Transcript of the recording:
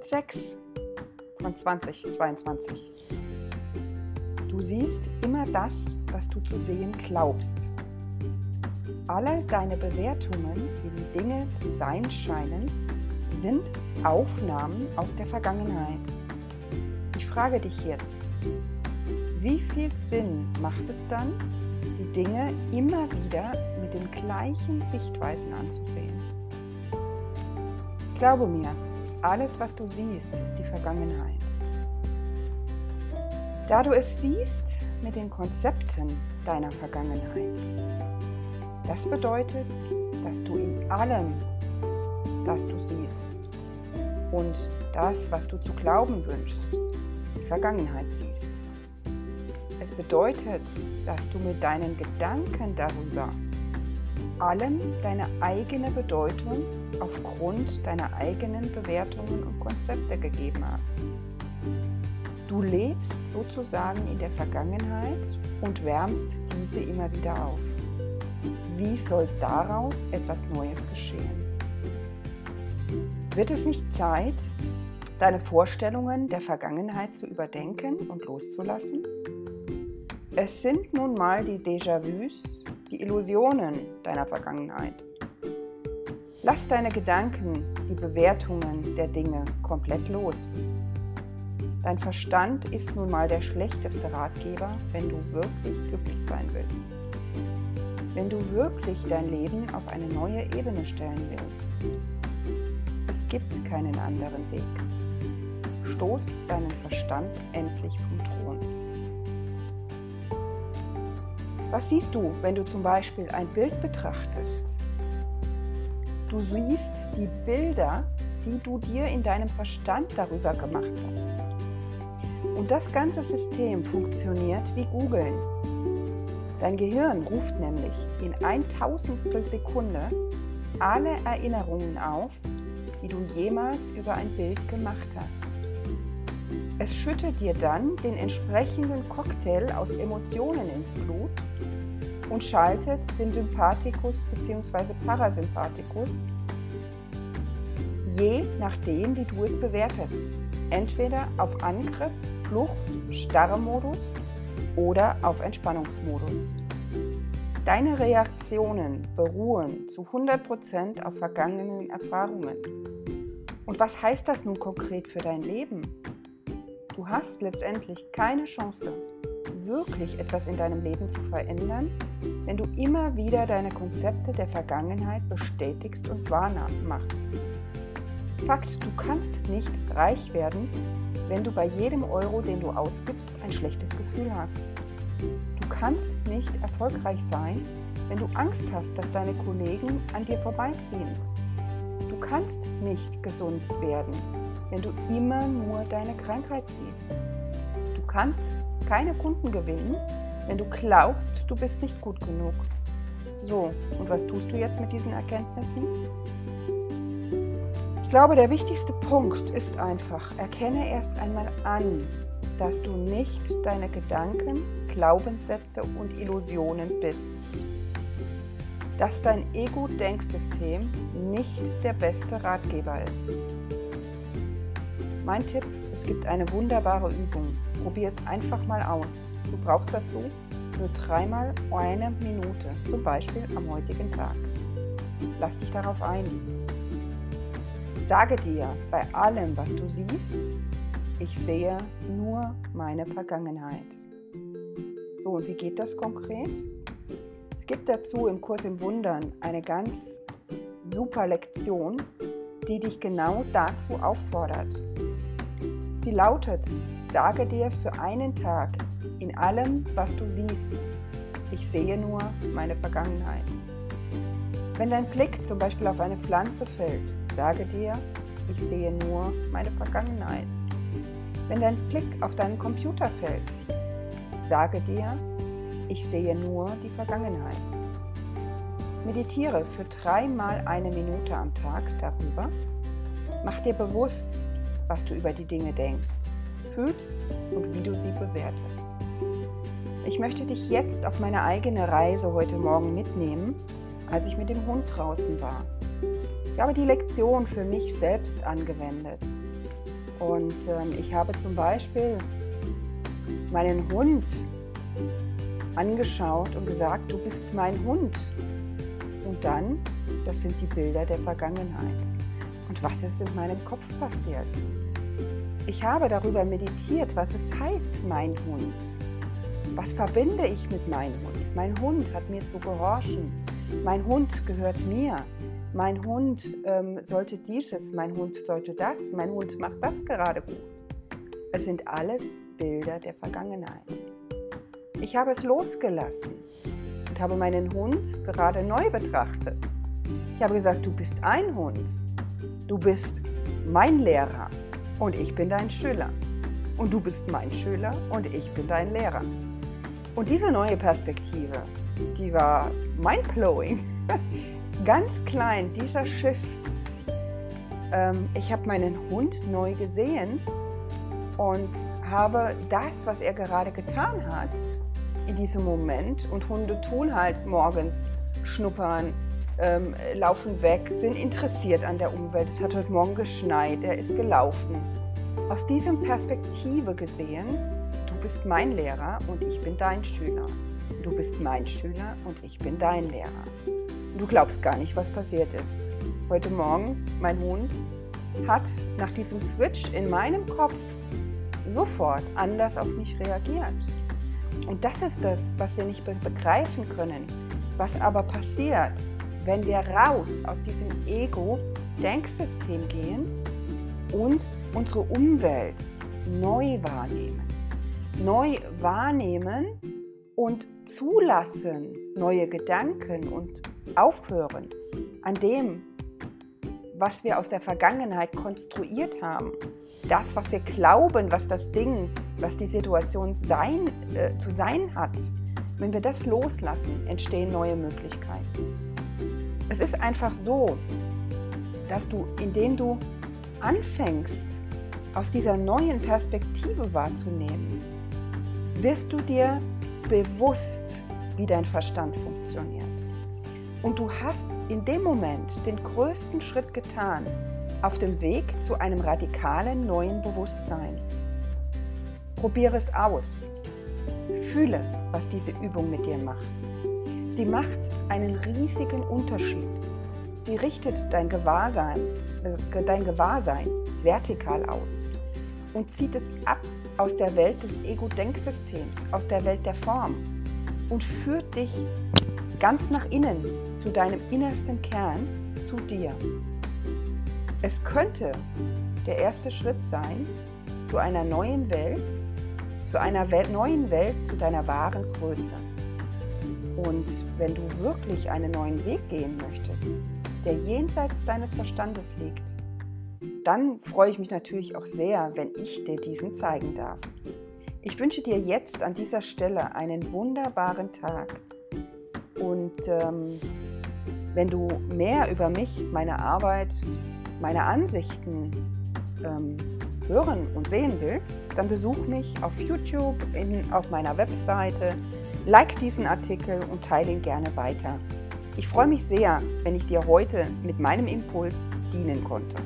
Impuls 6 von 2022. Du siehst immer das, was du zu sehen glaubst. Alle deine Bewertungen, wie die Dinge zu sein scheinen, sind Aufnahmen aus der Vergangenheit. Ich frage dich jetzt, wie viel Sinn macht es dann, die Dinge immer wieder mit den gleichen Sichtweisen anzusehen? Glaube mir, alles, was du siehst, ist die Vergangenheit. Da du es siehst mit den Konzepten deiner Vergangenheit, das bedeutet, dass du in allem, das du siehst und das, was du zu glauben wünschst, die Vergangenheit siehst. Es bedeutet, dass du mit deinen Gedanken darüber allem deine eigene Bedeutung aufgrund deiner eigenen Bewertungen und Konzepte gegeben hast. Du lebst sozusagen in der Vergangenheit und wärmst diese immer wieder auf. Wie soll daraus etwas Neues geschehen? Wird es nicht Zeit, deine Vorstellungen der Vergangenheit zu überdenken und loszulassen? Es sind nun mal die Déjà-vus, die Illusionen deiner Vergangenheit. Lass deine Gedanken, die Bewertungen der Dinge komplett los. Dein Verstand ist nun mal der schlechteste Ratgeber, wenn du wirklich glücklich sein willst. Wenn du wirklich dein Leben auf eine neue Ebene stellen willst. Es gibt keinen anderen Weg. Stoß deinen Verstand endlich vom Thron. Was siehst du, wenn du zum Beispiel ein Bild betrachtest? Du siehst die Bilder, die du dir in deinem Verstand darüber gemacht hast. Und das ganze System funktioniert wie Googeln. Dein Gehirn ruft nämlich in ein Tausendstel Sekunde alle Erinnerungen auf, die du jemals über ein Bild gemacht hast. Es schüttet dir dann den entsprechenden Cocktail aus Emotionen ins Blut und schaltet den Sympathikus bzw. Parasympathikus je nachdem, wie du es bewertest. Entweder auf Angriff, Flucht, Starremodus oder auf Entspannungsmodus. Deine Reaktionen beruhen zu 100% auf vergangenen Erfahrungen. Und was heißt das nun konkret für dein Leben? Du hast letztendlich keine Chance, wirklich etwas in deinem Leben zu verändern, wenn du immer wieder deine Konzepte der Vergangenheit bestätigst und wahrmachst. Fakt, du kannst nicht reich werden, wenn du bei jedem Euro, den du ausgibst, ein schlechtes Gefühl hast. Du kannst nicht erfolgreich sein, wenn du Angst hast, dass deine Kollegen an dir vorbeiziehen. Du kannst nicht gesund werden, wenn du immer nur deine Krankheit siehst. Du kannst keine Kunden gewinnen, wenn du glaubst, du bist nicht gut genug. So, und was tust du jetzt mit diesen Erkenntnissen? Ich glaube, der wichtigste Punkt ist einfach, erkenne erst einmal an, dass du nicht deine Gedanken, Glaubenssätze und Illusionen bist. Dass dein Ego-Denksystem nicht der beste Ratgeber ist. Mein Tipp, es gibt eine wunderbare Übung. Probier es einfach mal aus. Du brauchst dazu nur dreimal eine Minute, zum Beispiel am heutigen Tag. Lass dich darauf ein. Sage dir bei allem, was du siehst, ich sehe nur meine Vergangenheit. So, und wie geht das konkret? Es gibt dazu im Kurs im Wundern eine ganz super Lektion, die dich genau dazu auffordert. Sie lautet, sage dir für einen Tag in allem, was du siehst, ich sehe nur meine Vergangenheit. Wenn dein Blick zum Beispiel auf eine Pflanze fällt, sage dir, ich sehe nur meine Vergangenheit. Wenn dein Blick auf deinen Computer fällt, sage dir, ich sehe nur die Vergangenheit. Meditiere für dreimal eine Minute am Tag darüber. Mach dir bewusst, was du über die Dinge denkst, fühlst und wie du sie bewertest. Ich möchte dich jetzt auf meine eigene Reise heute Morgen mitnehmen, als ich mit dem Hund draußen war. Ich habe die Lektion für mich selbst angewendet. Und ähm, ich habe zum Beispiel meinen Hund angeschaut und gesagt, du bist mein Hund. Und dann, das sind die Bilder der Vergangenheit. Und was ist in meinem Kopf passiert? Ich habe darüber meditiert, was es heißt, mein Hund. Was verbinde ich mit meinem Hund? Mein Hund hat mir zu gehorchen. Mein Hund gehört mir. Mein Hund ähm, sollte dieses, mein Hund sollte das, mein Hund macht das gerade gut. Es sind alles Bilder der Vergangenheit. Ich habe es losgelassen und habe meinen Hund gerade neu betrachtet. Ich habe gesagt, du bist ein Hund. Du bist mein Lehrer und ich bin dein Schüler. Und du bist mein Schüler und ich bin dein Lehrer. Und diese neue Perspektive, die war mind-blowing. Ganz klein, dieser Shift. Ähm, ich habe meinen Hund neu gesehen und habe das, was er gerade getan hat, in diesem Moment, und Hunde tun halt morgens schnuppern, ähm, laufen weg, sind interessiert an der Umwelt. Es hat heute Morgen geschneit, er ist gelaufen. Aus diesem Perspektive gesehen, du bist mein Lehrer und ich bin dein Schüler. Du bist mein Schüler und ich bin dein Lehrer. Du glaubst gar nicht, was passiert ist. Heute Morgen, mein Hund hat nach diesem Switch in meinem Kopf sofort anders auf mich reagiert. Und das ist das, was wir nicht begreifen können. Was aber passiert, wenn wir raus aus diesem Ego-Denksystem gehen und unsere Umwelt neu wahrnehmen. Neu wahrnehmen und zulassen neue Gedanken und aufhören an dem, was wir aus der Vergangenheit konstruiert haben, das, was wir glauben, was das Ding, was die Situation sein, äh, zu sein hat, wenn wir das loslassen, entstehen neue Möglichkeiten. Es ist einfach so, dass du, indem du anfängst, aus dieser neuen Perspektive wahrzunehmen, wirst du dir bewusst, wie dein Verstand funktioniert. Und du hast in dem Moment den größten Schritt getan auf dem Weg zu einem radikalen neuen Bewusstsein. Probiere es aus. Fühle, was diese Übung mit dir macht. Sie macht einen riesigen Unterschied. Sie richtet dein Gewahrsein, äh, dein Gewahrsein vertikal aus und zieht es ab aus der Welt des Ego-Denksystems, aus der Welt der Form und führt dich ganz nach innen, zu deinem innersten Kern, zu dir. Es könnte der erste Schritt sein zu einer neuen Welt, zu einer Welt, neuen Welt, zu deiner wahren Größe. Und wenn du wirklich einen neuen Weg gehen möchtest, der jenseits deines Verstandes liegt, dann freue ich mich natürlich auch sehr, wenn ich dir diesen zeigen darf. Ich wünsche dir jetzt an dieser Stelle einen wunderbaren Tag und ähm, wenn du mehr über mich, meine Arbeit, meine Ansichten ähm, hören und sehen willst, dann besuch mich auf YouTube, in, auf meiner Webseite, like diesen Artikel und teile ihn gerne weiter. Ich freue mich sehr, wenn ich dir heute mit meinem Impuls dienen konnte.